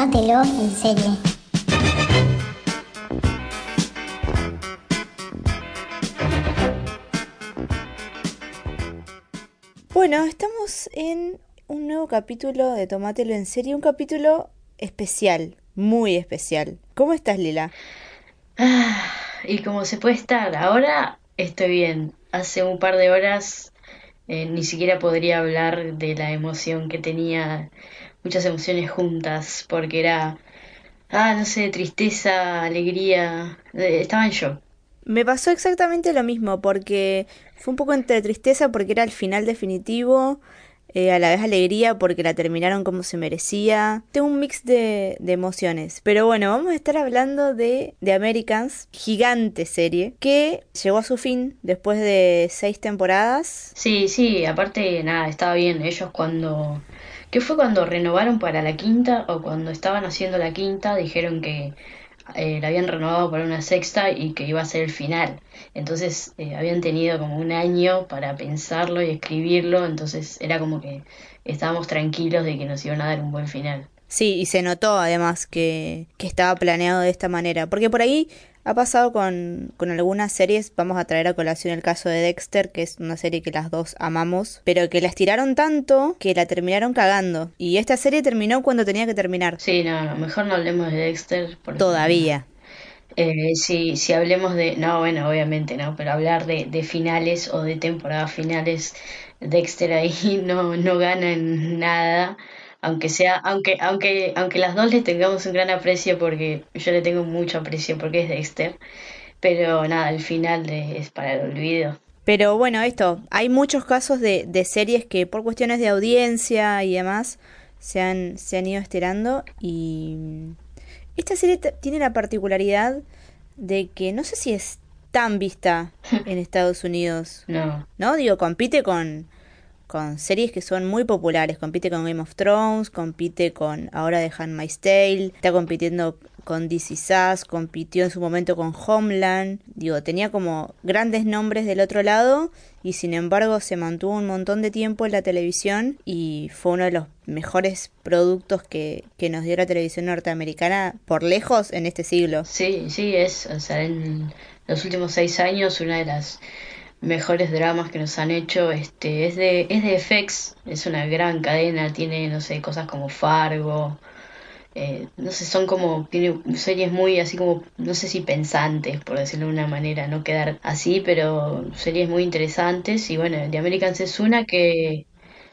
Tómatelo en serio. Bueno, estamos en un nuevo capítulo de Tomátelo en serio, un capítulo especial, muy especial. ¿Cómo estás, Lila? Ah, y como se puede estar, ahora estoy bien. Hace un par de horas eh, ni siquiera podría hablar de la emoción que tenía, muchas emociones juntas, porque era, ah, no sé, tristeza, alegría, eh, estaba en shock. Me pasó exactamente lo mismo, porque fue un poco entre tristeza porque era el final definitivo, eh, a la vez alegría porque la terminaron como se merecía. Tengo un mix de, de, emociones. Pero bueno, vamos a estar hablando de The Americans, gigante serie, que llegó a su fin después de seis temporadas. Sí, sí, aparte, nada, estaba bien. Ellos cuando... ¿Qué fue cuando renovaron para la quinta o cuando estaban haciendo la quinta? Dijeron que eh, la habían renovado para una sexta y que iba a ser el final. Entonces eh, habían tenido como un año para pensarlo y escribirlo, entonces era como que estábamos tranquilos de que nos iban a dar un buen final. Sí, y se notó además que, que estaba planeado de esta manera, porque por ahí ha pasado con, con, algunas series, vamos a traer a colación el caso de Dexter, que es una serie que las dos amamos, pero que la estiraron tanto que la terminaron cagando. Y esta serie terminó cuando tenía que terminar. Sí, no, no mejor no hablemos de Dexter. Porque, Todavía. Eh, si, si hablemos de... No, bueno, obviamente no, pero hablar de, de finales o de temporadas finales, Dexter ahí no, no gana en nada aunque sea, aunque, aunque, aunque las dos le tengamos un gran aprecio porque yo le tengo mucho aprecio porque es Dexter, pero nada, el final de, es para el olvido. Pero bueno, esto, hay muchos casos de, de series que por cuestiones de audiencia y demás se han, se han ido estirando y esta serie tiene la particularidad de que no sé si es tan vista en Estados Unidos. No. ¿No? Digo, compite con con series que son muy populares. Compite con Game of Thrones, compite con ahora de Handmaid's Tale, está compitiendo con DC Sass, compitió en su momento con Homeland. Digo, tenía como grandes nombres del otro lado y sin embargo se mantuvo un montón de tiempo en la televisión y fue uno de los mejores productos que, que nos dio la televisión norteamericana por lejos en este siglo. Sí, sí, es, o sea, en los últimos seis años una de las mejores dramas que nos han hecho este es de es de FX es una gran cadena tiene no sé cosas como Fargo eh, no sé son como tiene series muy así como no sé si pensantes por decirlo de una manera no quedar así pero series muy interesantes y bueno The Americans es una que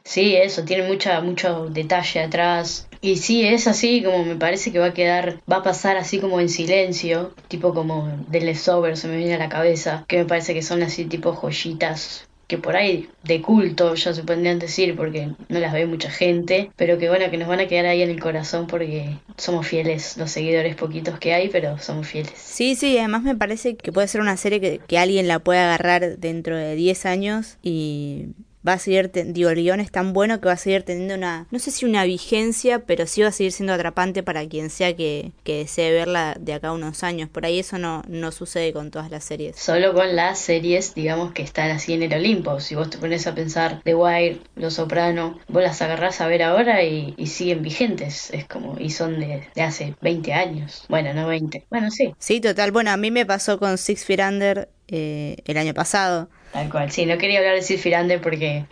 Sí, eso, tiene mucha, mucho detalle atrás. Y sí, es así como me parece que va a quedar, va a pasar así como en silencio, tipo como de Leftover se me viene a la cabeza, que me parece que son así tipo joyitas que por ahí de culto ya se podrían decir porque no las ve mucha gente, pero que bueno, que nos van a quedar ahí en el corazón porque somos fieles, los seguidores poquitos que hay, pero somos fieles. Sí, sí, además me parece que puede ser una serie que, que alguien la pueda agarrar dentro de 10 años y va a seguir, digo, el guion es tan bueno que va a seguir teniendo una, no sé si una vigencia, pero sí va a seguir siendo atrapante para quien sea que, que desee verla de acá a unos años. Por ahí eso no, no sucede con todas las series. Solo con las series, digamos, que están así en el Olimpo. Si vos te pones a pensar The Wire, Los Soprano, vos las agarrás a ver ahora y, y siguen vigentes. Es como, y son de, de, hace 20 años. Bueno, no 20. Bueno, sí. Sí, total. Bueno, a mí me pasó con Six Feet Under eh, el año pasado. Tal cual, sí, no quería hablar de Sid Firander porque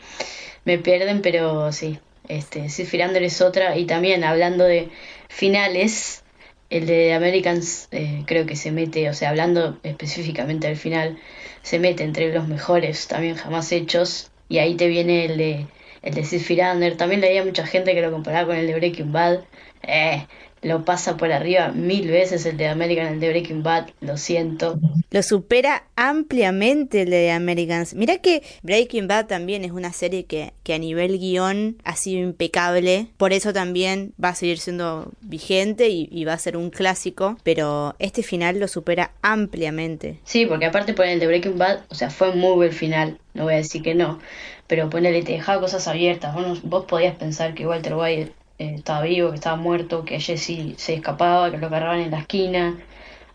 me pierden, pero sí, este, Sid Firander es otra. Y también hablando de finales, el de Americans eh, creo que se mete, o sea, hablando específicamente del final, se mete entre los mejores también jamás hechos. Y ahí te viene el de, el de Sid Firander. También leía mucha gente que lo comparaba con el de Breaking Bad. Eh, lo pasa por arriba mil veces el de American, el de Breaking Bad, lo siento. Lo supera ampliamente el de Americans. Mira que Breaking Bad también es una serie que, que a nivel guion ha sido impecable, por eso también va a seguir siendo vigente y, y, va a ser un clásico, pero este final lo supera ampliamente. Sí, porque aparte por el de Breaking Bad, o sea, fue muy buen final, no voy a decir que no, pero ponele, te dejaba cosas abiertas, vos, vos podías pensar que Walter White eh, estaba vivo, que estaba muerto, que Jesse se escapaba, que lo agarraban en la esquina.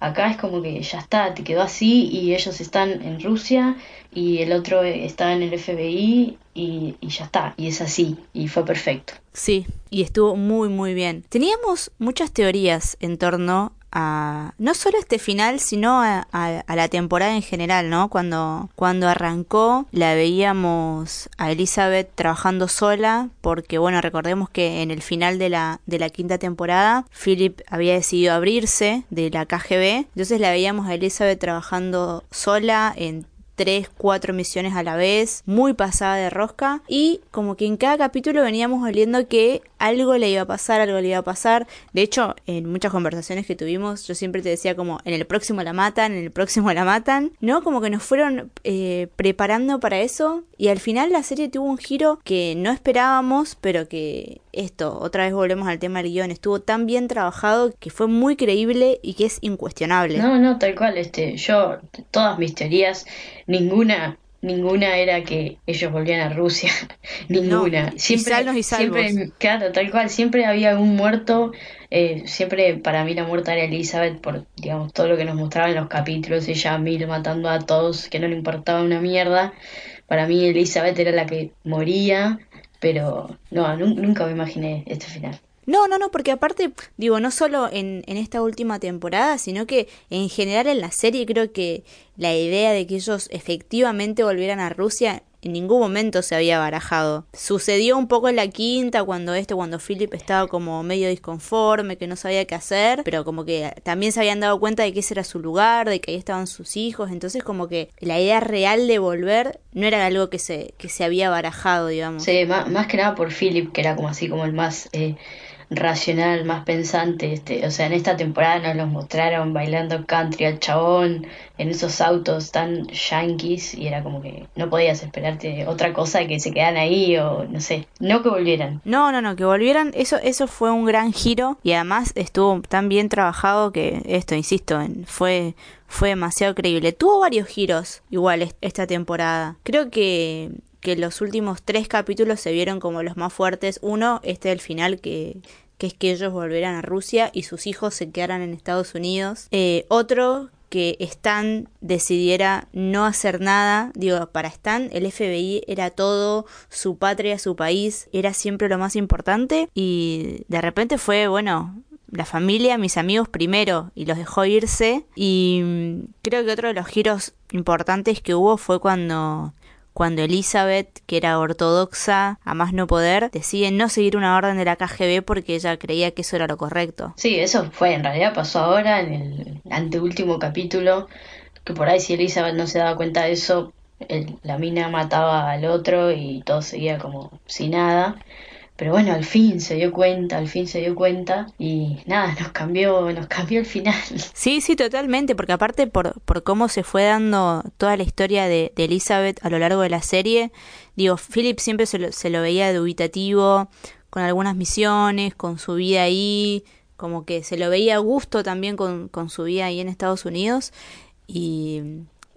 Acá es como que ya está, te quedó así y ellos están en Rusia y el otro está en el FBI y, y, ya está, y es así, y fue perfecto. Sí, y estuvo muy muy bien. Teníamos muchas teorías en torno a no solo este final, sino a, la temporada en general, ¿no? Cuando, cuando arrancó la veíamos a Elizabeth trabajando sola, porque bueno, recordemos que en el final de la, de la quinta temporada, Philip había decidido abrirse de la KGB, entonces la veíamos a Elizabeth trabajando sola en tres, cuatro misiones a la vez, muy pasada de rosca y como que en cada capítulo veníamos oliendo que algo le iba a pasar, algo le iba a pasar. De hecho, en muchas conversaciones que tuvimos, yo siempre te decía como en el próximo la matan, en el próximo la matan, ¿no? Como que nos fueron eh, preparando para eso y al final la serie tuvo un giro que no esperábamos, pero que esto, otra vez volvemos al tema del guion, estuvo tan bien trabajado que fue muy creíble y que es incuestionable. No, no, tal cual, este, yo, todas mis teorías, ninguna ninguna era que ellos volvían a Rusia, ninguna. siempre, y siempre, claro, tal cual, siempre había un muerto, eh, siempre para mí la muerta era Elizabeth por, digamos, todo lo que nos mostraba en los capítulos, ella mil matando a todos, que no le importaba una mierda. Para mí Elizabeth era la que moría pero no, nunca me imaginé este final. No, no, no, porque aparte, digo, no solo en, en esta última temporada, sino que en general en la serie creo que la idea de que ellos efectivamente volvieran a Rusia en ningún momento se había barajado. Sucedió un poco en la quinta cuando este, cuando Philip estaba como medio disconforme, que no sabía qué hacer, pero como que también se habían dado cuenta de que ese era su lugar, de que ahí estaban sus hijos, entonces como que la idea real de volver no era algo que se, que se había barajado, digamos. Sí, más, más que nada por Philip, que era como así como el más... Eh racional, más pensante. Este, o sea, en esta temporada nos los mostraron bailando country al chabón en esos autos tan yankees y era como que no podías esperarte otra cosa que se quedan ahí o no sé, no que volvieran. No, no, no, que volvieran, eso, eso fue un gran giro y además estuvo tan bien trabajado que esto, insisto, fue fue demasiado creíble. Tuvo varios giros igual esta temporada. Creo que que los últimos tres capítulos se vieron como los más fuertes. Uno, este del final, que, que es que ellos volverán a Rusia y sus hijos se quedaran en Estados Unidos. Eh, otro, que Stan decidiera no hacer nada. Digo, para Stan el FBI era todo, su patria, su país, era siempre lo más importante. Y de repente fue, bueno, la familia, mis amigos primero, y los dejó irse. Y mm, creo que otro de los giros importantes que hubo fue cuando cuando Elizabeth, que era ortodoxa a más no poder, decide no seguir una orden de la KGB porque ella creía que eso era lo correcto. Sí, eso fue, en realidad pasó ahora en el anteúltimo capítulo, que por ahí si Elizabeth no se daba cuenta de eso, la mina mataba al otro y todo seguía como sin nada. Pero bueno, al fin se dio cuenta, al fin se dio cuenta y nada, nos cambió, nos cambió el final. Sí, sí, totalmente, porque aparte por, por cómo se fue dando toda la historia de, Elizabeth a lo largo de la serie, digo, Philip siempre se lo, se lo veía dubitativo, con algunas misiones, con su vida ahí, como que se lo veía a gusto también con, con su vida ahí en Estados Unidos y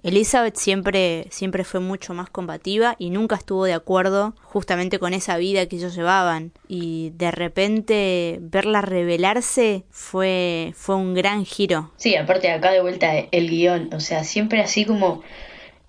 Elizabeth siempre, siempre fue mucho más combativa y nunca estuvo de acuerdo justamente con esa vida que ellos llevaban. Y de repente verla revelarse fue, fue un gran giro. Sí, aparte acá de vuelta el guion, o sea, siempre así como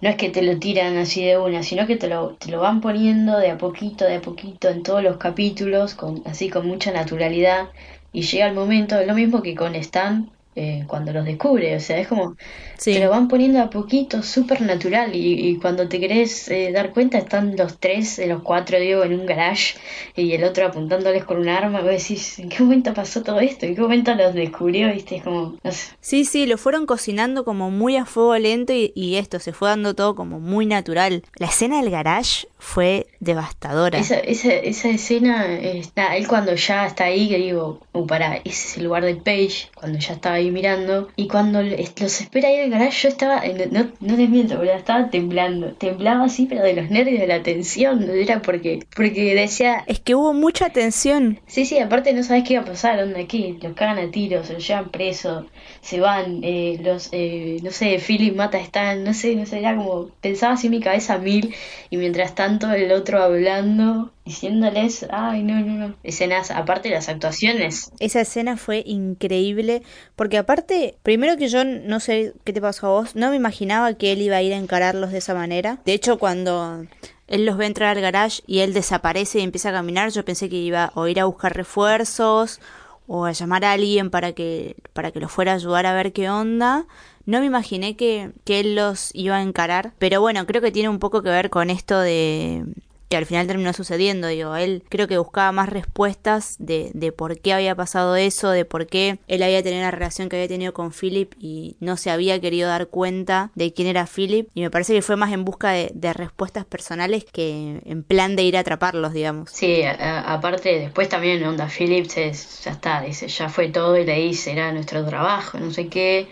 no es que te lo tiran así de una, sino que te lo, te lo van poniendo de a poquito, de a poquito en todos los capítulos, con, así con mucha naturalidad. Y llega el momento, lo mismo que con Stan, eh, cuando los descubre, o sea, es como te lo van poniendo a poquito, súper natural, y, cuando te querés eh, dar cuenta están los tres, los cuatro, digo, en un garage, y el otro apuntándoles con un arma, vos decís, ¿en qué momento pasó todo esto? ¿En qué momento los descubrió? ¿Viste? Es como, Sí, sí, lo fueron cocinando como muy a fuego lento y, esto, se fue dando todo como muy natural. La escena del garage fue devastadora. Esa, esa, esa escena, está, él cuando ya está ahí, que digo, uh, pará, ese es el lugar de Page, cuando ya estaba ahí mirando. Y cuando los espera ahí en el garage, yo estaba, no, no les miento, estaba temblando. Temblaba así, pero de los nervios, de la tensión. Era porque, porque decía. Es que hubo mucha tensión. Sí, sí, aparte no sabes qué iba a pasar, onda aquí. Los cagan a tiros, se los llevan presos, se van, eh, los, eh, no sé, Philip mata a Stan, no sé, no sé, era como. Pensaba así en mi cabeza mil. Y mientras tanto tanto el otro hablando, diciéndoles, ay, no, no, no. Escenas, aparte de las actuaciones. Esa escena fue increíble, porque aparte, primero que yo no sé qué te pasó a vos, no me imaginaba que él iba a ir a encararlos de esa manera. De hecho, cuando él los ve entrar al garage y él desaparece y empieza a caminar, yo pensé que iba o ir a buscar refuerzos o a llamar a alguien para que, para que lo fuera a ayudar a ver qué onda. No me imaginé que, que él los iba a encarar, pero bueno, creo que tiene un poco que ver con esto de, que al final terminó sucediendo. Digo, él creo que buscaba más respuestas de, de por qué había pasado eso, de por qué él había tenido la relación que había tenido con Philip y no se había querido dar cuenta de quién era Philip. Y me parece que fue más en busca de, de respuestas personales que en plan de ir a atraparlos, digamos. Sí, aparte después también onda Philip se, ya está, dice, ya fue todo y le dice, era nuestro trabajo, no sé qué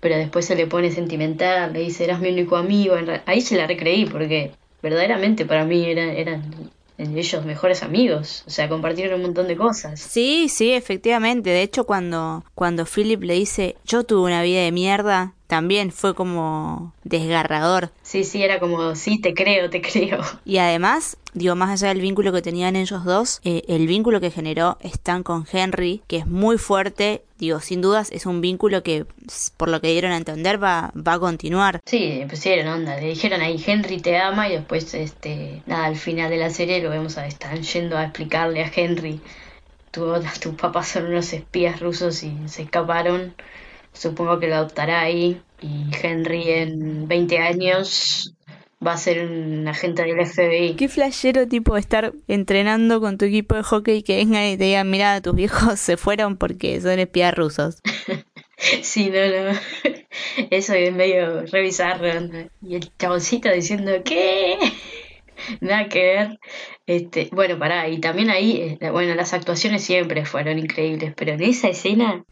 pero después se le pone sentimental, le dice, eras mi único amigo. Ahí se la recreí porque verdaderamente para mí eran, eran ellos mejores amigos, o sea, compartieron un montón de cosas. Sí, sí, efectivamente. De hecho, cuando, cuando Philip le dice, yo tuve una vida de mierda, también fue como desgarrador. Sí, sí, era como, sí, te creo, te creo. Y además, digo, más allá del vínculo que tenían ellos dos, eh, el vínculo que generó Stan con Henry, que es muy fuerte, digo, sin dudas es un vínculo que, por lo que dieron a entender, va, va a continuar. Sí, pusieron onda, le dijeron ahí, Henry te ama, y después, este, nada, al final de la serie lo vemos a Stan yendo a explicarle a Henry, tu, tus papás son unos espías rusos y se escaparon supongo que lo adoptará ahí y Henry en 20 años va a ser un agente del FBI. Qué flashero tipo estar entrenando con tu equipo de hockey que vengan y te digan, mira, tus viejos se fueron porque son espías rusos. sí, no, no. Eso es medio revisar. Y el chaboncito diciendo, ¿qué? Nada que ver. Este, bueno, pará, y también ahí, eh, bueno, las actuaciones siempre fueron increíbles, pero en esa escena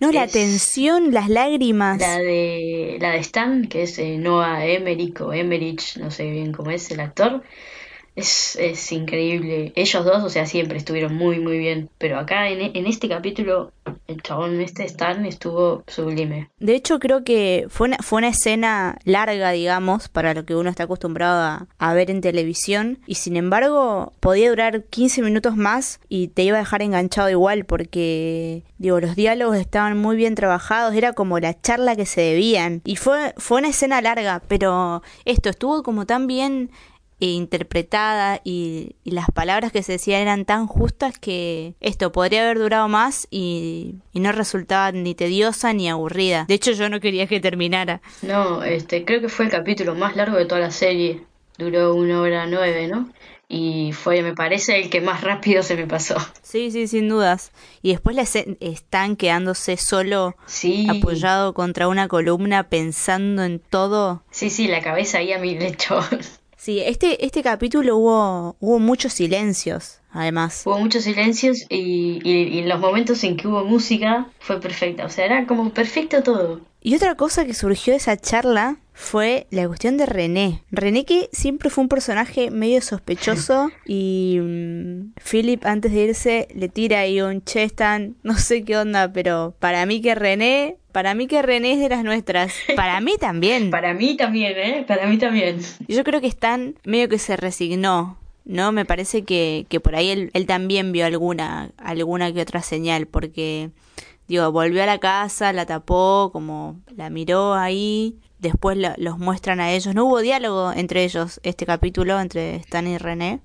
no, la tensión, las lágrimas. La de, la de Stan, que es eh, Noah Emmerich o Emmerich, no sé bien cómo es el actor. Es, es increíble. Ellos dos, o sea, siempre estuvieron muy, muy bien. Pero acá en, en este capítulo el chabón este Stan estuvo sublime. De hecho, creo que fue una, fue una escena larga, digamos, para lo que uno está acostumbrado a, ver en televisión. Y sin embargo, podía durar 15 minutos más y te iba a dejar enganchado igual, porque, digo, los diálogos estaban muy bien trabajados, era como la charla que se debían. Y fue, fue una escena larga, pero esto estuvo como tan bien e interpretada y, las palabras que se decían eran tan justas que esto podría haber durado más y, no resultaba ni tediosa ni aburrida. De hecho yo no quería que terminara. No, este, creo que fue el capítulo más largo de toda la serie. Duró una hora nueve, ¿no? y fue, me parece, el que más rápido se me pasó. Sí, sí, sin dudas. Y después le están quedándose solo apoyado contra una columna pensando en todo. Sí, sí, la cabeza ahí a mi lecho. Sí, este, este capítulo hubo, hubo muchos silencios, además. Hubo muchos silencios y, y, y, los momentos en que hubo música fue perfecta. O sea, era como perfecto todo. Y otra cosa que surgió de esa charla fue la cuestión de René. René que siempre fue un personaje medio sospechoso y mm, Philip antes de irse le tira ahí un chestan, no sé qué onda, pero para mí que René, para mí que René es de las nuestras. Para mí también. para mí también, ¿eh? Para mí también. Yo creo que Stan medio que se resignó. ¿no? Me parece que, que por ahí él, él también vio alguna, alguna que otra señal, porque digo, volvió a la casa, la tapó, como la miró ahí, después los muestran a ellos. No hubo diálogo entre ellos este capítulo, entre Stan y René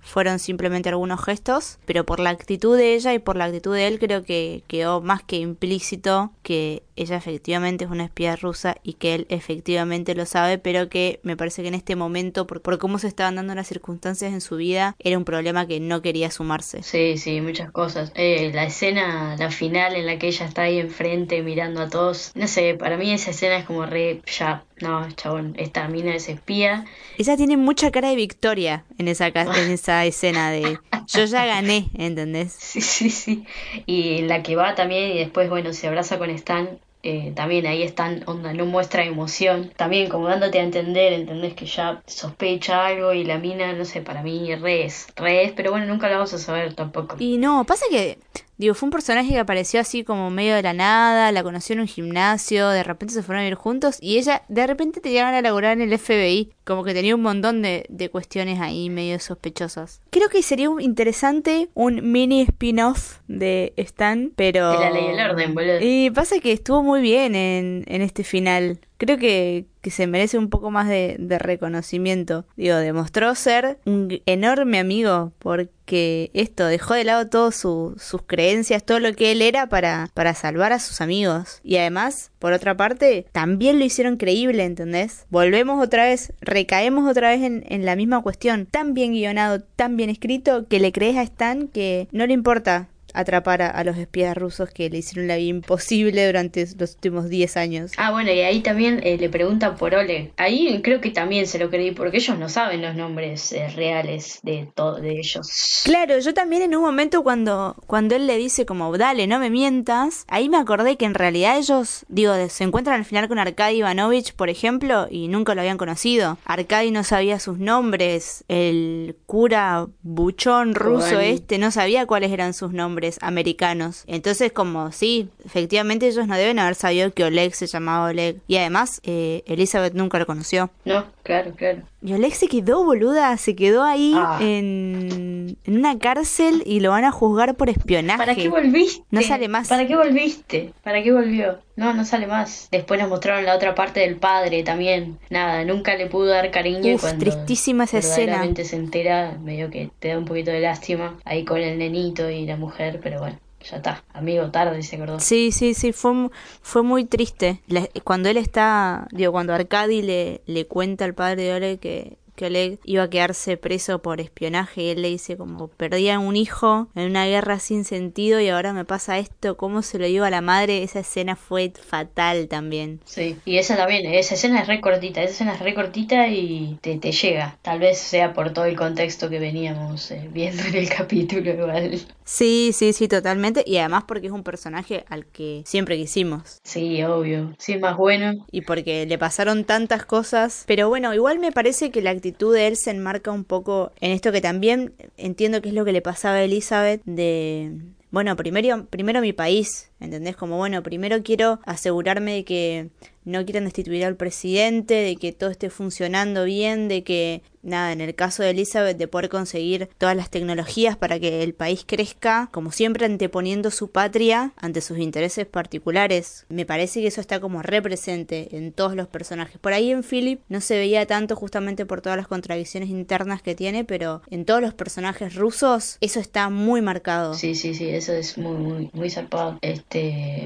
fueron simplemente algunos gestos, pero por la actitud de ella y por la actitud de él creo que quedó más que implícito que ella efectivamente es una espía rusa y que él efectivamente lo sabe, pero que me parece que en este momento, por, cómo se estaban dando las circunstancias en su vida, era un problema que no quería sumarse. Sí, sí, muchas cosas. Eh, la escena, la final en la que ella está ahí enfrente mirando a todos, no sé, para mí esa escena es como re, ya, no, chabón, esta mina es espía. Ella tiene mucha cara de victoria en esa, en esa escena de yo ya gané, ¿entendés? Sí, sí, sí. Y la que va también y después, bueno, se abraza con Stan. Eh, también ahí están, onda, no muestra emoción. También como dándote a entender, entendés que ya sospecha algo y la mina, no sé, para mí re es, re pero bueno, nunca la vamos a saber tampoco. Y no, pasa que Digo, fue un personaje que apareció así como medio de la nada, la conoció en un gimnasio, de repente se fueron a vivir juntos y ella de repente te llegan a laburar en el FBI, como que tenía un montón de, de cuestiones ahí medio sospechosas. Creo que sería interesante un mini spin-off de Stan, pero... De la ley del orden, boludo. Y pasa que estuvo muy bien en, en este final. Creo que, que se merece un poco más de, reconocimiento. Digo, demostró ser un enorme amigo porque esto dejó de lado todas sus creencias, todo lo que él era para, para salvar a sus amigos. Y además, por otra parte, también lo hicieron creíble, ¿entendés? Volvemos otra vez, recaemos otra vez en, en la misma cuestión. Tan bien guionado, tan bien escrito, que le crees a Stan que no le importa atrapar a, a, los espías rusos que le hicieron la vida imposible durante los últimos 10 años. Ah, bueno, y ahí también eh, le preguntan por Oleg. Ahí creo que también se lo creí, porque ellos no saben los nombres eh, reales de todos de ellos. Claro, yo también en un momento cuando, cuando él le dice como, dale, no me mientas, ahí me acordé que en realidad ellos, digo, se encuentran al final con Arkady Ivanovich, por ejemplo, y nunca lo habían conocido. Arkady no sabía sus nombres, el cura buchón ruso este no sabía cuáles eran sus nombres americanos. Entonces, como sí, efectivamente ellos no deben haber sabido que Oleg se llamaba Oleg. Y además, eh, Elizabeth nunca lo conoció. No, claro, claro. Y Oleg se quedó, boluda, se quedó ahí ah. en, en, una cárcel y lo van a juzgar por espionaje. ¿Para qué volviste? No sale más. ¿Para qué volviste? ¿Para qué volvió? No, no sale más. Después nos mostraron la otra parte del padre también. Nada, nunca le pudo dar cariño. Uf, cuando tristísima esa escena. se entera, medio que te da un poquito de lástima ahí con el nenito y la mujer, pero bueno ya está, amigo, tarde se acordó. Sí, sí, sí, fue, fue muy triste. Cuando él está, digo, cuando Arcadi le, le cuenta al padre de Ole que, que Oleg iba a quedarse preso por espionaje y él le dice como perdía un hijo en una guerra sin sentido y ahora me pasa esto, ¿cómo se lo digo a la madre? Esa escena fue fatal también. Sí, y esa también, esa escena es re cortita, esa escena es re cortita y te, te llega, tal vez sea por todo el contexto que veníamos eh, viendo en el capítulo igual. Sí, sí, sí, totalmente. Y además porque es un personaje al que siempre quisimos. Sí, obvio. Sí, más bueno. Y porque le pasaron tantas cosas. Pero bueno, igual me parece que la actitud de él se enmarca un poco en esto que también entiendo que es lo que le pasaba a Elizabeth de... Bueno, primero, primero mi país, ¿entendés? Como, bueno, primero quiero asegurarme de que no quieren destituir al presidente, de que todo esté funcionando bien, de que, nada, en el caso de Elizabeth, de poder conseguir todas las tecnologías para que el país crezca, como siempre anteponiendo su patria ante sus intereses particulares. Me parece que eso está como represente en todos los personajes. Por ahí en Philip no se veía tanto justamente por todas las contradicciones internas que tiene, pero en todos los personajes rusos eso está muy marcado. Sí, sí, sí, eso es muy, muy, muy zarpado.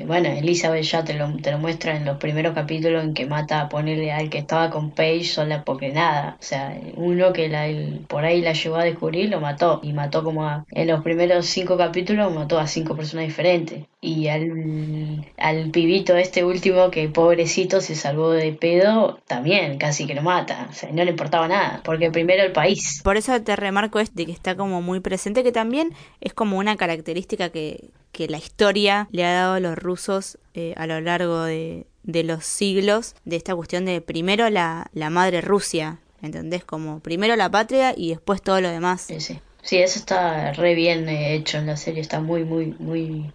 Bueno, Elizabeth ya te lo, te lo muestra en los primeros capítulos capítulo en que mata a ponerle al que estaba con Paige sola porque nada. O sea, uno que la, el, por ahí la llevó a descubrir lo mató. Y mató como a, en los primeros cinco capítulos mató a cinco personas diferentes. Y al, al pibito este último que pobrecito se salvó de pedo, también casi que lo mata. O sea, no le importaba nada. Porque primero el país. Por eso te remarco este que está como muy presente, que también es como una característica que, que la historia le ha dado a los rusos eh, a lo largo de, de los siglos de esta cuestión de primero la, la madre Rusia, ¿entendés? Como primero la patria y después todo lo demás. Sí, sí. Sí, eso está re bien hecho en la serie, está muy, muy, muy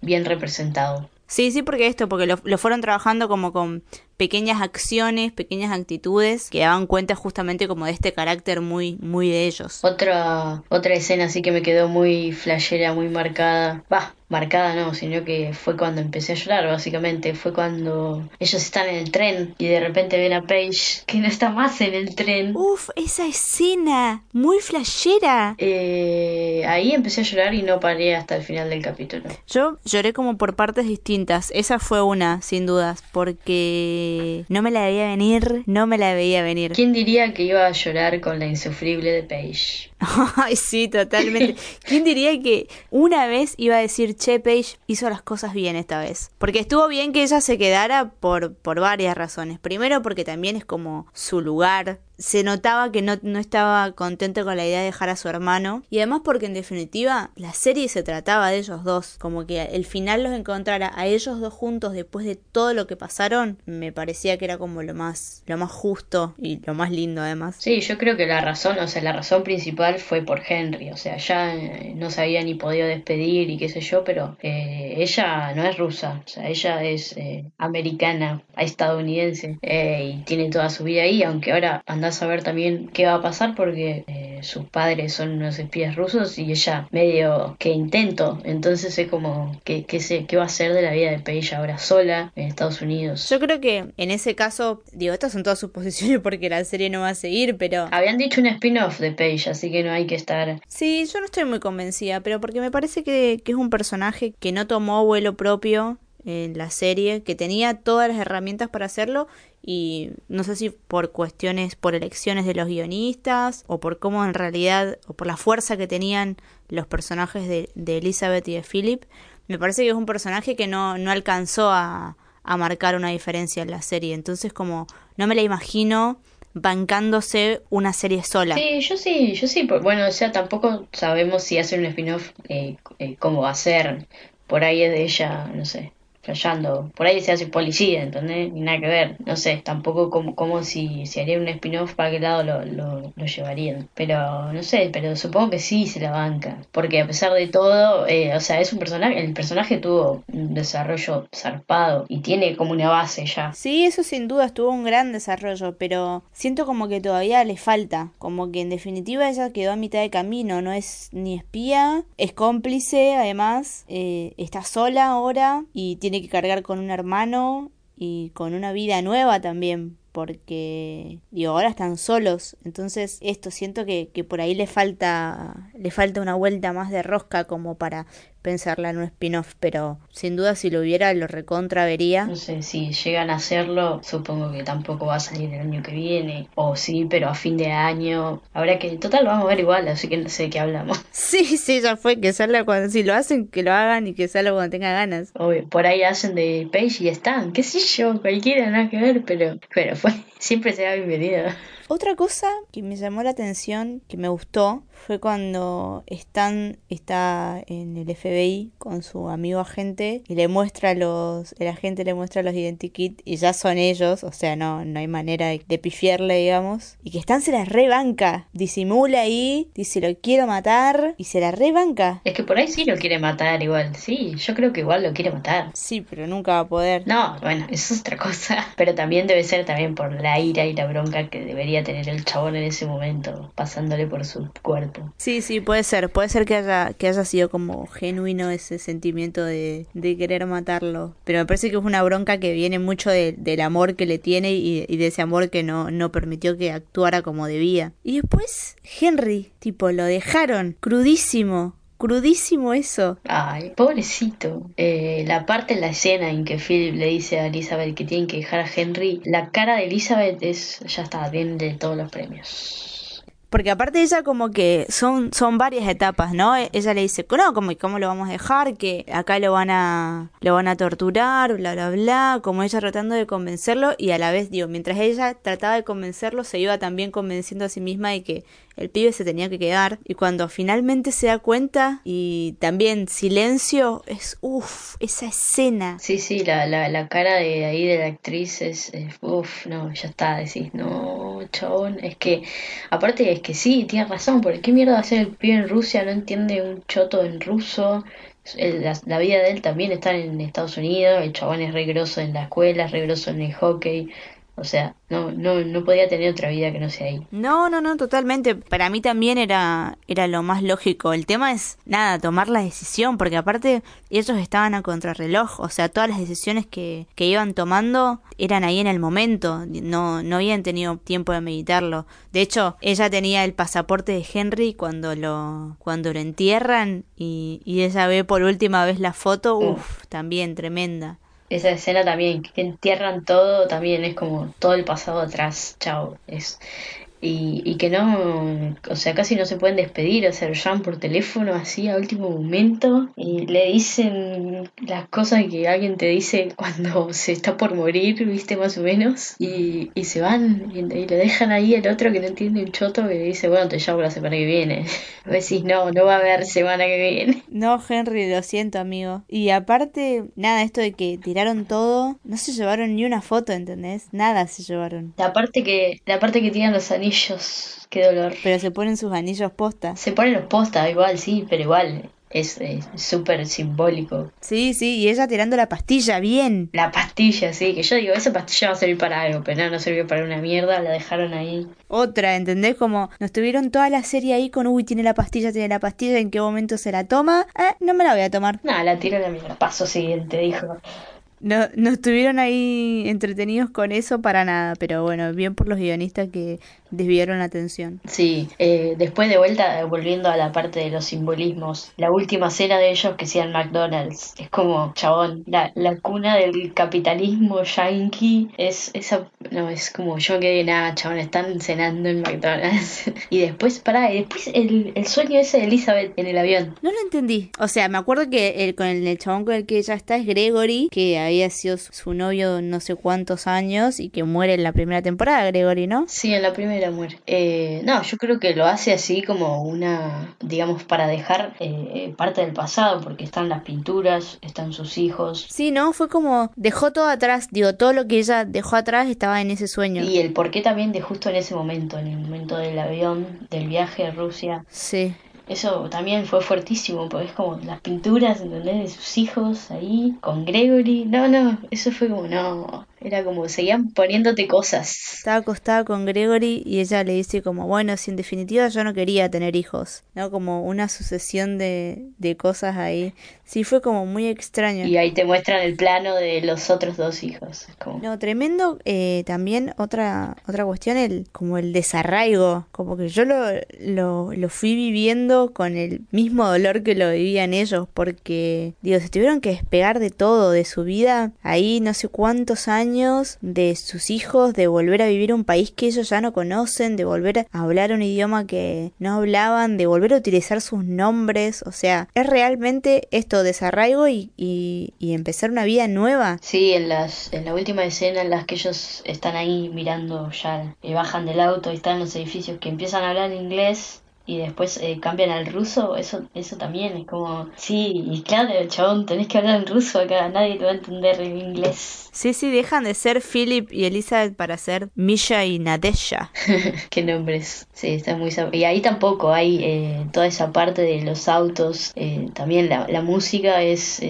bien representado. Sí, sí, porque esto, porque lo, lo fueron trabajando como con pequeñas acciones, pequeñas actitudes que daban cuenta justamente como de este carácter muy, muy de ellos. Otra, otra escena así que me quedó muy flashera, muy marcada. Va, marcada no, sino que fue cuando empecé a llorar, básicamente. Fue cuando ellos están en el tren y de repente ven a Paige que no está más en el tren. Uf, esa escena, muy flashera. Eh, ahí empecé a llorar y no paré hasta el final del capítulo. Yo lloré como por partes distintas. Esa fue una, sin dudas, porque no me la veía venir, no me la veía venir. ¿Quién diría que iba a llorar con la insufrible de Paige? Ay, sí, totalmente. ¿Quién diría que una vez iba a decir, che, Paige hizo las cosas bien esta vez? Porque estuvo bien que ella se quedara por, por varias razones. Primero porque también es como su lugar, se notaba que no, no, estaba contento con la idea de dejar a su hermano. Y además porque en definitiva la serie se trataba de ellos dos. Como que el final los encontrara a ellos dos juntos después de todo lo que pasaron. Me parecía que era como lo más, lo más justo y lo más lindo además. Sí, yo creo que la razón, o sea, la razón principal igual fue por Henry, o sea, ya eh, no se había ni podido despedir y qué sé yo, pero eh, ella no es rusa, o sea, ella es eh, americana, estadounidense y tiene toda su vida ahí, aunque ahora andás a ver también qué va a pasar porque sus padres son unos espías rusos y ella medio que intento, entonces es como que qué, sé, qué va a hacer de la vida de Paige ahora sola en Estados Unidos. Yo creo que en ese caso, digo, estas son todas suposiciones porque la serie no va a seguir, pero... Habían dicho un spin-off de Paige, así que no hay que estar... Sí, yo no estoy muy convencida, pero porque me parece que, que es un personaje que no tomó vuelo propio en la serie, que tenía todas las herramientas para hacerlo y no sé si por cuestiones, por elecciones de los guionistas o por cómo en realidad, o por la fuerza que tenían los personajes de, de Elizabeth y de Philip, me parece que es un personaje que no, no alcanzó a, a marcar una diferencia en la serie. Entonces como no me la imagino bancándose una serie sola. Sí, yo sí, yo sí. Bueno, sea, tampoco sabemos si hace un spin-off, eh, eh, cómo va a ser. Por ahí es de ella, no sé, fallando. Por ahí se hace policía, ¿entendés? Ni nada que ver. No sé, tampoco como, como si, si haría un spin-off para qué lado lo, lo, lo, llevarían. Pero no sé, pero supongo que sí se la banca. Porque a pesar de todo, eh, o sea, es un personaje, el personaje tuvo un desarrollo zarpado y tiene como una base ya. Sí, eso sin duda tuvo un gran desarrollo, pero siento como que todavía le falta. Como que en definitiva ella quedó a mitad de camino, no es ni espía, es cómplice además, eh, está sola ahora y tiene tiene que cargar con un hermano y con una vida nueva también, porque digo, ahora están solos, entonces esto siento que, que por ahí le falta le falta una vuelta más de rosca como para pensarla en un spin-off, pero sin duda si lo hubiera lo recontra vería. No sé, si llegan a hacerlo, supongo que tampoco va a salir el año que viene, o sí, pero a fin de año. Habrá que, total, vamos a ver igual, así que no sé de qué hablamos. Sí, sí, ya fue, que salga cuando, si lo hacen, que lo hagan y que salga cuando tenga ganas. Obvio, por ahí hacen de Page y están, qué sé yo, cualquiera, nada que ver, pero, pero fue, siempre será bienvenida. Otra cosa que me llamó la atención, que me gustó, fue cuando Stan está en el FBI con su amigo agente y le muestra los, el agente le muestra los identikit y ya son ellos, o sea, no, no hay manera de, pifiarle, digamos. Y que Stan se la rebanca, disimula ahí, dice lo quiero matar y se la rebanca. Es que por ahí sí lo quiere matar igual, sí, yo creo que igual lo quiere matar. Sí, pero nunca va a poder. No, bueno, eso es otra cosa. Pero también debe ser también por la ira y la bronca que debería tener el chabón en ese momento, pasándole por su cuerpo. Sí, sí, puede ser, puede ser que haya, que haya sido como genuino ese sentimiento de, de querer matarlo, pero me parece que es una bronca que viene mucho del amor que le tiene y, y, de ese amor que no, no permitió que actuara como debía. Y después, Henry, tipo, lo dejaron crudísimo, crudísimo eso. Ay, pobrecito. Eh, la parte en la escena en que Philip le dice a Elizabeth que tienen que dejar a Henry, la cara de Elizabeth es, ya está, bien de todos los premios. Porque aparte ella como que son, son varias etapas, ¿no? E, ella le dice, no, como, ¿cómo lo vamos a dejar? Que acá lo van a, lo van a torturar, bla, bla, bla. Como ella tratando de convencerlo y a la vez, digo, mientras ella trataba de convencerlo, se iba también convenciendo a sí misma de que el pibe se tenía que quedar. Y cuando finalmente se da cuenta y también silencio, es uff, esa escena. Sí, sí, la, la, la cara de ahí de la actriz es, uff, no, ya está, decís, no, chabón. Es que, aparte es que sí, tiene razón, porque qué mierda hacer el pibe en Rusia, no entiende un choto en ruso. la, vida de él también está en Estados Unidos, el chabón es re en la escuela, es re en el hockey, o sea, no, no, no podía tener otra vida que no sea ahí. No, no, no, totalmente. Para mí también era, era lo más lógico. El tema es, nada, tomar la decisión, porque aparte ellos estaban a contrarreloj. O sea, todas las decisiones que, que iban tomando eran ahí en el momento. No, no habían tenido tiempo de meditarlo. De hecho, ella tenía el pasaporte de Henry cuando lo, cuando lo entierran y, y ella ve por última vez la foto. Uff, también tremenda esa escena también, que entierran todo, también es como todo el pasado atrás, chao. Y, y que no, o sea, casi no se pueden despedir, o sea, lo llaman por teléfono así a último momento y le dicen las cosas que alguien te dice cuando se está por morir, viste, más o menos, y, y se van y, le dejan ahí el otro que no entiende un choto que le dice, bueno, te llamo la semana que viene. A decís, no, no va a haber semana que viene. No, Henry, lo siento, amigo. Y aparte, nada, esto de que tiraron todo, no se llevaron ni una foto, ¿entendés? Nada se llevaron. La parte que, la parte que tiran los anillos anillos, qué dolor. Pero se ponen sus anillos posta. Se ponen los posta, igual, sí, pero igual es súper simbólico. Sí, sí, y ella tirando la pastilla, bien. La pastilla, sí, que yo digo, esa pastilla va a servir para algo, pero no, no sirvió para una mierda, la dejaron ahí. Otra, ¿entendés? Como nos tuvieron toda la serie ahí con, uy, tiene la pastilla, tiene la pastilla, ¿en qué momento se la toma? Eh, no me la voy a tomar. Nada, la tiro a la mierda. Paso siguiente, dijo. No, no estuvieron ahí entretenidos con eso para nada, pero bueno, bien por los guionistas que desviaron la atención. Sí, eh, después de vuelta, volviendo a la parte de los simbolismos, la última cena de ellos que sea McDonald's, es como, chabón, la, la cuna del capitalismo yankee, es esa, no, es como yo que nada, chabón, están cenando en McDonald's. y después, pará, y después el, el sueño ese de Elizabeth en el avión. No lo entendí, o sea, me acuerdo que el, con el, el chabón con el que ella está es Gregory, que había sido su novio no sé cuántos años y que muere en la primera temporada, Gregory, ¿no? Sí, en la primera Eh, no, yo creo que lo hace así como una, digamos, para dejar eh, parte del pasado, porque están las pinturas, están sus hijos. Sí, ¿no? Fue como, dejó todo atrás, digo, todo lo que ella dejó atrás estaba en ese sueño. Y el porqué también de justo en ese momento, en el momento del avión, del viaje a Rusia. Sí eso también fue fuertísimo, porque es como las pinturas, ¿entendés? De sus hijos ahí, con Gregory. No, no, eso fue como, no, era como, seguían poniéndote cosas. Estaba acostada con Gregory y ella le dice como, bueno, si en definitiva yo no quería tener hijos, ¿no? Como una sucesión de, de cosas ahí. Sí, fue como muy extraño. Y ahí te muestran el plano de los otros dos hijos. Como... No, tremendo. Eh, también otra, otra cuestión, el, como el desarraigo. Como que yo lo, lo, lo fui viviendo con el mismo dolor que lo vivían ellos, porque, digo, se tuvieron que despegar de todo, de su vida, ahí no sé cuántos años, de sus hijos, de volver a vivir un país que ellos ya no conocen, de volver a hablar un idioma que no hablaban, de volver a utilizar sus nombres, o sea, es realmente esto desarraigo y, y, y, empezar una vida nueva. Sí, en, las, en la última escena en las que ellos están ahí mirando ya, y bajan del auto y están en los edificios que empiezan a hablar inglés y después eh, cambian al ruso, eso eso también es como, sí, y claro, chabón, tenés que hablar en ruso acá, nadie te va a entender en inglés. Sí, sí, dejan de ser Philip y Elizabeth para ser Misha y Nadesha. Qué nombres, sí, está muy... Y ahí tampoco hay eh, toda esa parte de los autos, eh, también la, la música es...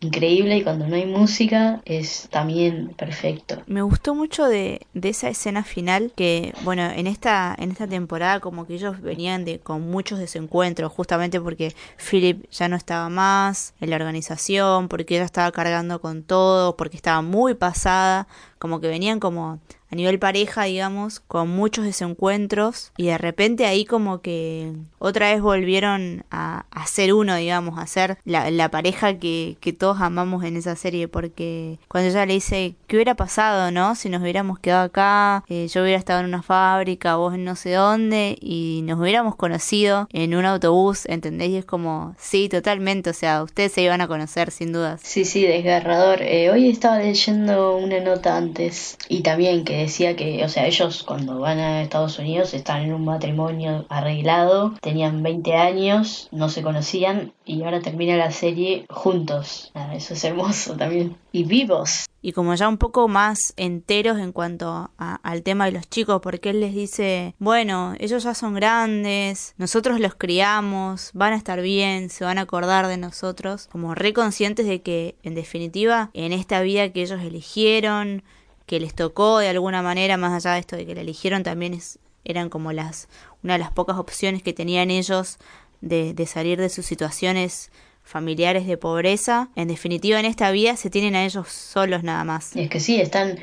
Increíble y cuando no hay música es también perfecto. Me gustó mucho de, de, esa escena final que, bueno, en esta, en esta temporada como que ellos venían de con muchos desencuentros, justamente porque Philip ya no estaba más en la organización, porque ella estaba cargando con todo, porque estaba muy pasada, como que venían como a nivel pareja, digamos, con muchos desencuentros y de repente ahí como que otra vez volvieron a, a ser uno, digamos, a ser la, pareja que, que, todos amamos en esa serie porque cuando ella le dice, ¿qué hubiera pasado, no? Si nos hubiéramos quedado acá, eh, yo hubiera estado en una fábrica, vos en no sé dónde y nos hubiéramos conocido en un autobús, ¿entendés? Y es como, sí, totalmente, o sea, ustedes se iban a conocer sin dudas. Sí, sí, desgarrador. Eh, hoy estaba leyendo una nota antes y también que decía que, o sea, ellos cuando van a Estados Unidos están en un matrimonio arreglado, tenían 20 años, no se conocían y ahora termina la serie juntos. Eso es hermoso también. Y vivos. Y como ya un poco más enteros en cuanto a, al tema de los chicos, porque él les dice, bueno, ellos ya son grandes, nosotros los criamos, van a estar bien, se van a acordar de nosotros, como reconscientes de que, en definitiva, en esta vida que ellos eligieron, que les tocó de alguna manera, más allá de esto de que la eligieron, también es, eran como las una de las pocas opciones que tenían ellos de, de salir de sus situaciones familiares de pobreza. En definitiva, en esta vida se tienen a ellos solos nada más. Y es que sí, están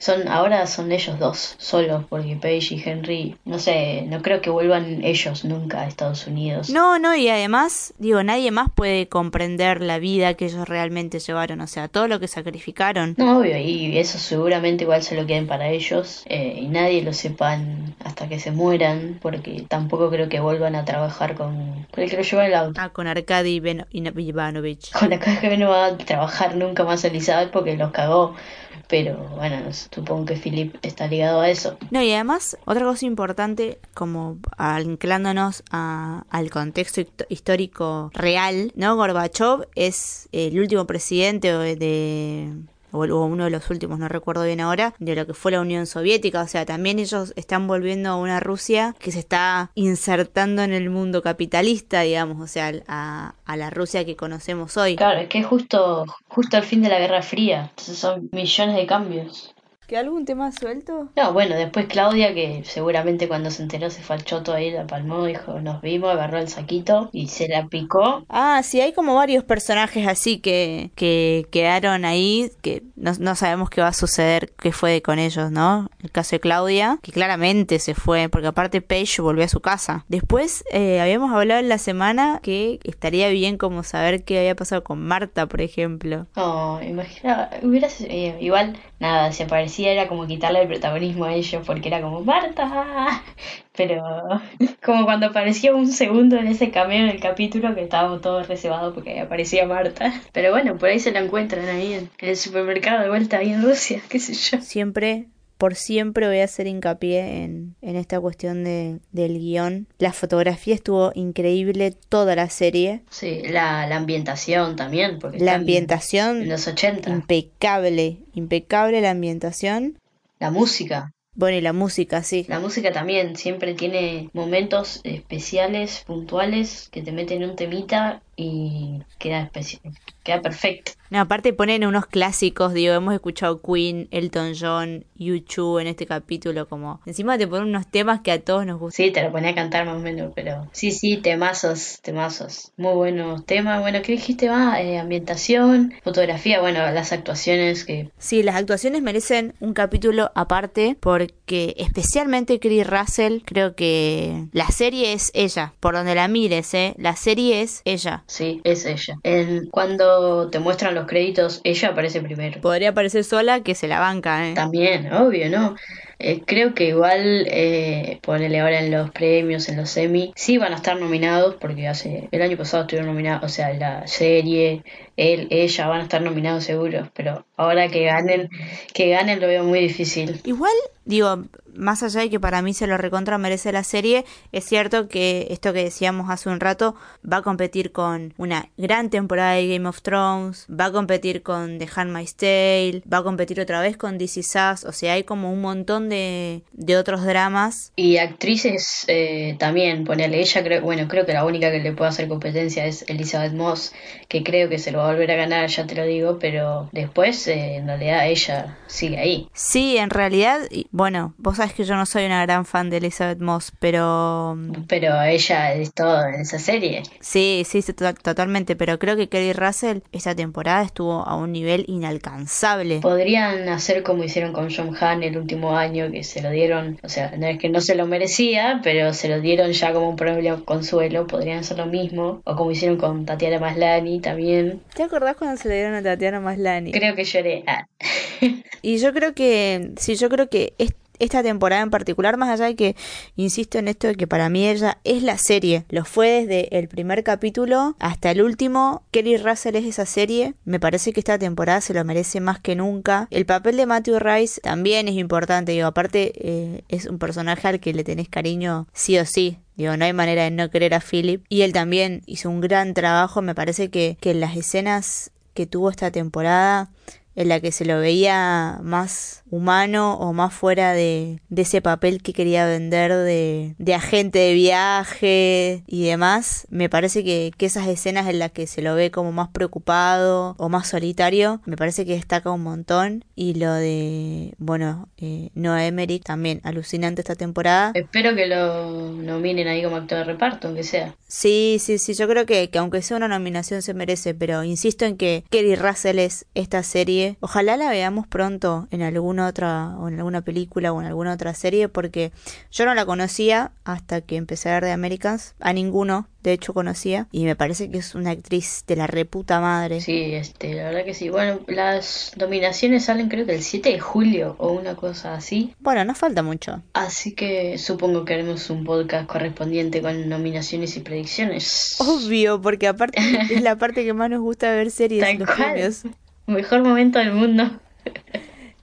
son ahora son ellos dos solos porque Paige y Henry no sé no creo que vuelvan ellos nunca a Estados Unidos. No no y además digo nadie más puede comprender la vida que ellos realmente llevaron o sea todo lo que sacrificaron. No obvio y eso seguramente igual se lo queden para ellos eh, y nadie lo sepan hasta que se mueran porque tampoco creo que vuelvan a trabajar con, con el que lo lleva el auto. Ah con Arkady ben Ivanovich. Con Arkady no va a trabajar nunca más Elizabeth porque los cagó pero bueno, supongo que Philip está ligado a eso. No, y además, otra cosa importante, como anclándonos a, al contexto histórico real, ¿no? Gorbachev es el último presidente de, o uno de los últimos, no recuerdo bien ahora, de lo que fue la Unión Soviética. O sea, también ellos están volviendo a una Rusia que se está insertando en el mundo capitalista, digamos, o sea, a, a la Rusia que conocemos hoy. Claro, es que es justo, justo al fin de la Guerra Fría, entonces son millones de cambios. ¿Queda algún tema suelto? No, bueno, después Claudia, que seguramente cuando se enteró se fue al choto ahí, la palmó, dijo, nos vimos, agarró el saquito y se la picó. Ah, sí, hay como varios personajes así que, que quedaron ahí, que no, no sabemos qué va a suceder, qué fue con ellos, ¿no? El caso de Claudia, que claramente se fue, porque aparte Paige volvió a su casa. Después eh, habíamos hablado en la semana que estaría bien como saber qué había pasado con Marta, por ejemplo. Oh, imagina, hubiera eh, igual, nada, se aparecía era como quitarle el protagonismo a ellos porque era como Marta. Pero como cuando apareció un segundo en ese cameo en el capítulo que estábamos todos reservados porque aparecía Marta. Pero bueno, por ahí se la encuentran ahí en el supermercado de vuelta ahí en Rusia, qué sé yo. Siempre por siempre voy a hacer hincapié en, en esta cuestión de, del guion. La fotografía estuvo increíble toda la serie. Sí, la, la ambientación también. Porque la ambientación. En los 80. Impecable, impecable la ambientación. La música. Bueno, y la música, sí. La música también siempre tiene momentos especiales, puntuales, que te meten un temita y queda, queda perfecto. No, aparte ponen unos clásicos, digo, hemos escuchado Queen, Elton John, YouTube en este capítulo, como encima te ponen unos temas que a todos nos gustan. Sí, te lo ponía a cantar más o menos, pero sí, sí, temazos, temazos. Muy buenos temas. Bueno, ¿qué dijiste más? Eh, ambientación, fotografía, bueno, las actuaciones que... Sí, las actuaciones merecen un capítulo aparte porque especialmente Chris Russell, creo que la serie es ella, por donde la mires, ¿eh? La serie es ella. Sí, es ella. cuando te muestran los créditos, ella aparece primero. Podría aparecer sola que se la banca, ¿eh? También, obvio, ¿no? Eh, creo que igual, eh, ponele ahora en los premios, en los semi, sí van a estar nominados, porque hace el año pasado estuvieron nominados, o sea, la serie, él, ella van a estar nominados seguros, pero ahora que ganen, que ganen lo veo muy difícil. Igual, digo, más allá de que para mí se lo recontra merece la serie, es cierto que esto que decíamos hace un rato va a competir con una gran temporada de Game of Thrones, va a competir con The Handmaid's Tale, va a competir otra vez con DC Sass, o sea, hay como un montón de, de otros dramas. Y actrices eh, también, ponerle ella, creo, bueno, creo que la única que le puede hacer competencia es Elizabeth Moss, que creo que se lo va a volver a ganar, ya te lo digo, pero después eh, en realidad ella sigue ahí. Sí, en realidad, bueno, vos sabes que yo no soy una gran fan de Elizabeth Moss, pero... Pero ella es todo en esa serie. Sí, sí, totalmente, pero creo que Kerry Russell esta temporada estuvo a un nivel inalcanzable. Podrían hacer como hicieron con John Hahn el último año, que se lo dieron, o sea, no es que no se lo merecía, pero se lo dieron ya como un premio consuelo, podrían hacer lo mismo, o como hicieron con Tatiana Maslani también. ¿Te acordás cuando se le dieron a Tatiana Maslani? Creo que Ah. y yo creo que, sí, yo creo que esta temporada en particular, más allá de que insisto en esto de que para mí ella es la serie, lo fue desde el primer capítulo hasta el último, Kelly Russell es esa serie, me parece que esta temporada se lo merece más que nunca. El papel de Matthew Rice también es importante, digo, aparte eh, es un personaje al que le tenés cariño sí o sí, Digo, no hay manera de no querer a Philip. Y él también hizo un gran trabajo. Me parece que, que las escenas que tuvo esta temporada, en la que se lo veía más humano o más fuera de, de ese papel que quería vender de, de, agente de viaje y demás. Me parece que, que, esas escenas en las que se lo ve como más preocupado o más solitario, me parece que destaca un montón. Y lo de, bueno, eh, Noah Emmerich también, alucinante esta temporada. Espero que lo nominen ahí como actor de reparto, aunque sea. Sí, sí, sí, yo creo que, que aunque sea una nominación se merece, pero insisto en que Kerry Russell es esta serie. Ojalá la veamos pronto en algún otra o en alguna película o en alguna otra serie porque yo no la conocía hasta que empecé a ver de Americans a ninguno de hecho conocía y me parece que es una actriz de la reputa madre. Sí, este, la verdad que sí. Bueno, las nominaciones salen creo que el 7 de julio o una cosa así. Bueno, no falta mucho. Así que supongo que haremos un podcast correspondiente con nominaciones y predicciones. Obvio, porque aparte es la parte que más nos gusta ver series. Tal los Mejor momento del mundo.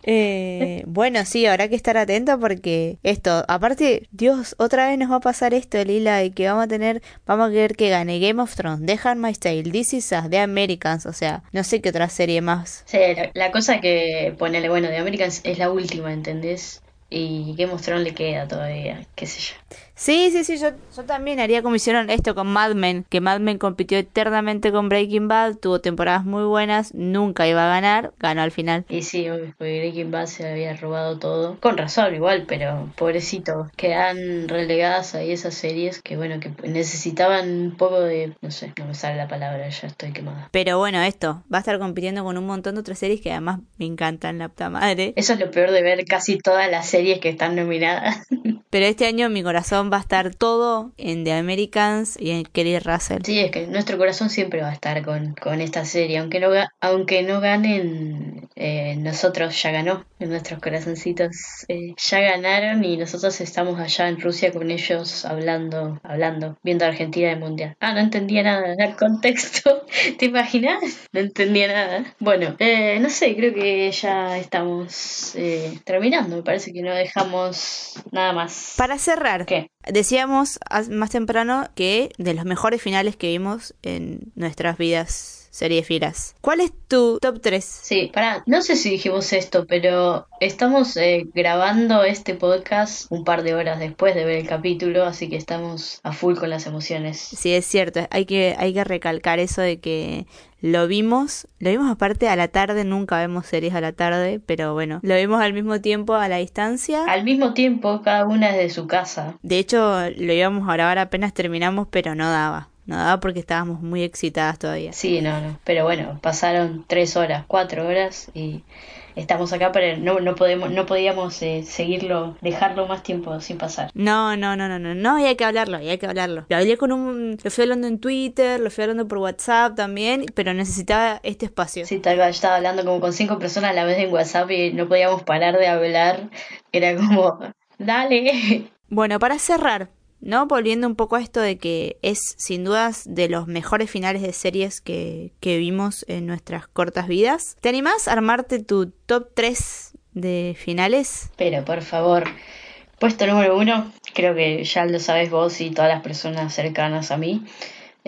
Eh, bueno, sí, habrá que estar atento porque esto, aparte, Dios, otra vez nos va a pasar esto, Lila, y que vamos a tener, vamos a querer que gane Game of Thrones, The Handmaid's Tale, This Is Us, The Americans, o sea, no sé qué otra serie más. Sí, la, la cosa que ponele, bueno, The Americans es la última, ¿entendés? Y Game of Thrones le queda todavía, qué sé yo. Sí, sí, sí, yo, yo también haría como hicieron esto con Mad Men, que Mad Men compitió eternamente con Breaking Bad, tuvo temporadas muy buenas, nunca iba a ganar, ganó al final. Y sí, obvio, porque Breaking Bad se había robado todo. Con razón, igual, pero pobrecito, quedan relegadas ahí esas series que, bueno, que necesitaban un poco de. No sé, no me sale la palabra, ya estoy quemada. Pero bueno, esto, va a estar compitiendo con un montón de otras series que además me encantan, la puta madre. Eso es lo peor de ver casi todas las series que están nominadas. Pero este año mi corazón va a estar todo en The Americans y en Kelly Russell. Sí, es que nuestro corazón siempre va a estar con, con esta serie, aunque no, aunque no ganen, eh, nosotros ya ganó, nuestros corazoncitos eh, ya ganaron y nosotros estamos allá en Rusia con ellos hablando, hablando, viendo a Argentina del Mundial. Ah, no entendía nada del contexto, ¿te imaginas? No entendía nada. Bueno, eh, no sé, creo que ya estamos terminando, me parece que no dejamos nada más. Para cerrar, ¿Qué? Decíamos más temprano que de los mejores finales que vimos en nuestras vidas seriefilas. ¿Cuál es tu top 3? Sí, pará, no sé si dijimos esto, pero estamos eh, grabando este podcast un par de horas después de ver el capítulo, así que estamos a full con las emociones. Sí, es cierto, hay que, hay que recalcar eso de que lo vimos, lo vimos aparte a la tarde, nunca vemos series a la tarde, pero bueno, lo vimos al mismo tiempo a la distancia. Al mismo tiempo, cada una desde su casa. De hecho, lo íbamos a grabar apenas terminamos, pero no daba. No daba porque estábamos muy excitadas todavía. Sí, no, no. Pero bueno, pasaron tres horas, cuatro horas y estamos acá, pero no, no podemos, no podíamos eh, seguirlo, dejarlo más tiempo sin pasar. No, no, no, no, no, no, y hay que hablarlo, y hay que hablarlo. Lo hablé con un, lo fui hablando en Twitter, lo fui hablando por WhatsApp también, pero necesitaba este espacio. Sí, tal cual, estaba hablando como con cinco personas a la vez en WhatsApp y no podíamos parar de hablar. Era como, dale. Bueno, para cerrar, ¿no? Volviendo un poco a esto de que es sin dudas de los mejores finales de series que, que vimos en nuestras cortas vidas. ¿Te animás a armarte tu top 3 de finales? Pero por favor, puesto número uno, creo que ya lo sabes vos y todas las personas cercanas a mí.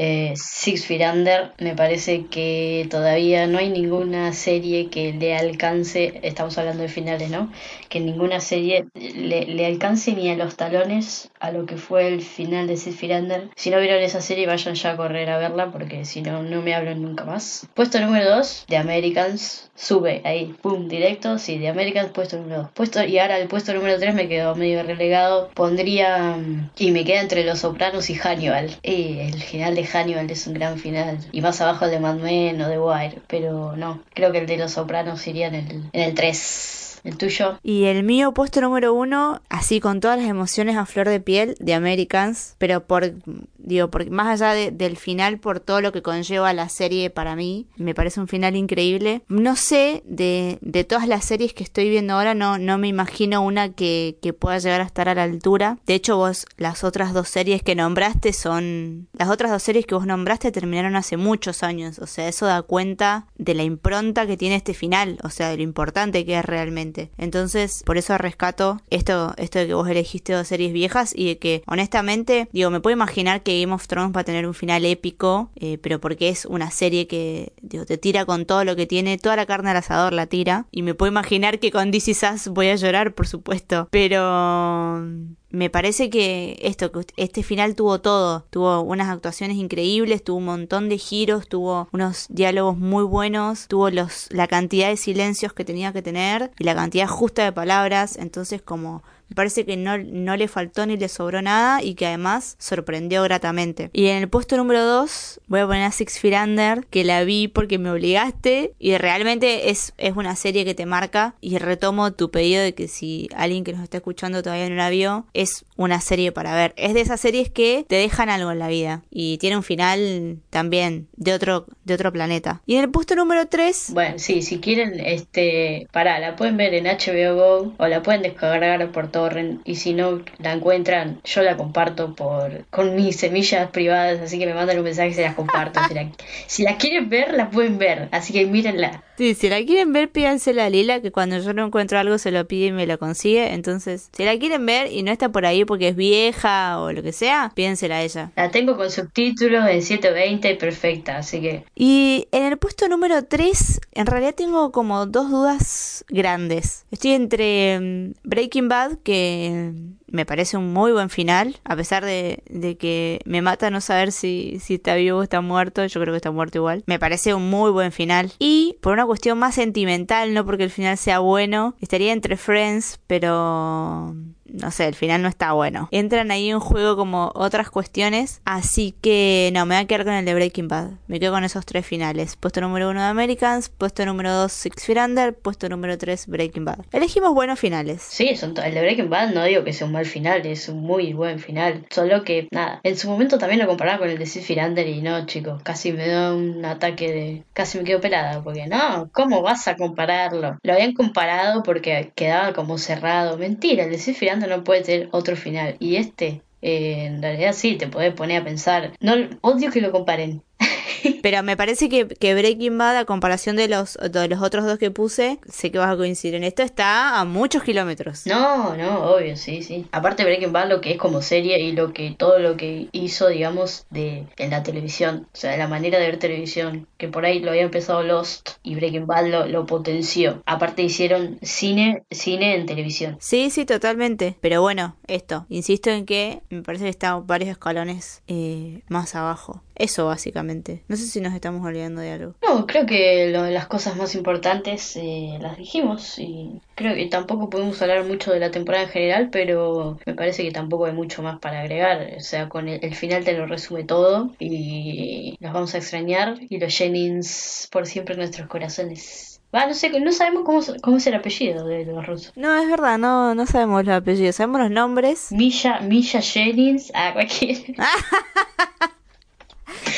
Eh, Six Feet Under, me parece que todavía no hay ninguna serie que le alcance, estamos hablando de finales, ¿no? Que ninguna serie le, alcance ni a los talones a lo que fue el final de Six Feet Under. Si no vieron esa serie, vayan ya a correr a verla porque si no, no me hablan nunca más. Puesto número 2, The Americans, sube ahí, pum, directo, sí, The Americans, puesto número 2. Puesto, y ahora el puesto número 3 me quedó medio relegado. Pondría, y me queda entre Los Sopranos y Hannibal. Y el final de Hannibal es un gran final. Y más abajo el de Mad Men o de Wire. Pero no, creo que el de Los Sopranos iría en el, en el 3. ¿El tuyo? Y el mío puesto número uno, así con todas las emociones a flor de piel de Americans, pero por, digo, porque más allá de- del final, por todo lo que conlleva la serie para mí, me parece un final increíble. No sé, de, de todas las series que estoy viendo ahora, no, no me imagino una que, que pueda llegar a estar a la altura. De hecho, vos, las otras dos series que nombraste son, las otras dos series que vos nombraste terminaron hace muchos años, o sea, eso da cuenta de la impronta que tiene este final, o sea, de lo importante que es realmente. Entonces, por eso rescato esto, esto de que vos elegiste dos series viejas y de que, honestamente, digo, me puedo imaginar que Game of Thrones va a tener un final épico, eh, pero porque es una serie que, digo, te tira con todo lo que tiene, toda la carne al asador la tira. Y me puedo imaginar que con Is Us voy a llorar, por supuesto. Pero me parece que esto, que este final tuvo todo, tuvo unas actuaciones increíbles, tuvo un montón de giros, tuvo unos diálogos muy buenos, tuvo los, la cantidad de silencios que tenía que tener y la cantidad justa de palabras, entonces como me parece que no, no le faltó ni le sobró nada y que además sorprendió gratamente. Y en el puesto número 2 voy a poner a Six Feet Under, que la vi porque me obligaste y realmente es, es una serie que te marca y retomo tu pedido de que si alguien que nos está escuchando todavía no la vio, es una serie para ver. Es de esas series que te dejan algo en la vida y tiene un final también de otro, de otro planeta. Y en el puesto número 3 Bueno, sí, si quieren, este, pará, la pueden ver en HBO Go o la pueden descargar por todos y si no la encuentran, yo la comparto por con mis semillas privadas, así que me mandan un mensaje y se las comparto. si, la, si la quieren ver, la pueden ver, así que mírenla. Sí, si la quieren ver, pídansela a Lila, que cuando yo no encuentro algo se lo pide y me lo consigue. Entonces, si la quieren ver y no está por ahí porque es vieja o lo que sea, pídensela a ella. La tengo con subtítulos en 720 perfecta, así que... Y en el puesto número 3, en realidad tengo como dos dudas grandes. Estoy entre mm, Breaking Bad, que me parece un muy buen final, a pesar de, de, que me mata no saber si, si está vivo o está muerto, yo creo que está muerto igual. Me parece un muy buen final. Y por una cuestión más sentimental, no porque el final sea bueno, estaría entre Friends, pero no sé, el final no está bueno. Entran ahí en juego como otras cuestiones, así que no, me voy a quedar con el de Breaking Bad. Me quedo con esos tres finales. Puesto número uno de Americans, puesto número dos Six Feet Under, puesto número tres Breaking Bad. Elegimos buenos finales. Sí, son el de Breaking Bad no digo que sea un mal final, es un muy buen final. Solo que, nada, en su momento también lo comparaba con el de Six Feet Under y no, chicos, casi me da un ataque de... casi me quedo pelada, porque no, ¿cómo vas a compararlo? Lo habían comparado porque quedaba como cerrado. Mentira, el de Six Feet no puede tener otro final. Y este, eh, en realidad sí, te puedes poner a pensar. No, odio que lo comparen. Pero me parece que, que, Breaking Bad, a comparación de los, de los otros dos que puse, sé que vas a coincidir en esto, está a muchos kilómetros. No, no, obvio, sí, sí. Aparte Breaking Bad lo que es como serie y lo que todo lo que hizo, digamos, de en la televisión, o sea, la manera de ver televisión, que por ahí lo había empezado Lost y Breaking Bad lo, lo potenció. Aparte hicieron cine, cine en televisión. Sí, sí, totalmente. Pero bueno, esto, insisto en que me parece que está varios escalones eh, más abajo. Eso básicamente. No sé si nos estamos olvidando de algo. No, creo que lo, las cosas más importantes eh, las dijimos y creo que tampoco podemos hablar mucho de la temporada en general, pero me parece que tampoco hay mucho más para agregar. O sea, con el, el final te lo resume todo y los vamos a extrañar y los Jennings por siempre en nuestros corazones. Va, no sé, no sabemos cómo, cómo es el apellido de los rusos. No, es verdad, no, no sabemos los apellidos, sabemos los nombres. Misha, Misha Jennings, ah,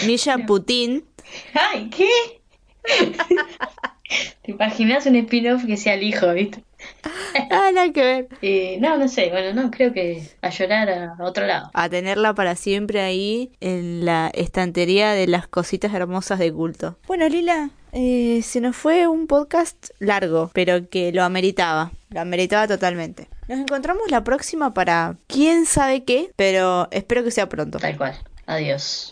cualquier. Misha Putin. Ay, ¿qué? ¿Te imaginas un spin-off que sea el hijo, viste? ah, nada que ver. Eh, no, no sé, bueno, no, creo que a llorar a otro lado. A tenerla para siempre ahí en la estantería de las cositas hermosas de culto. Bueno, Lila, eh, se nos fue un podcast largo, pero que lo ameritaba. Lo ameritaba totalmente. Nos encontramos la próxima para quién sabe qué, pero espero que sea pronto. Tal cual. Adiós.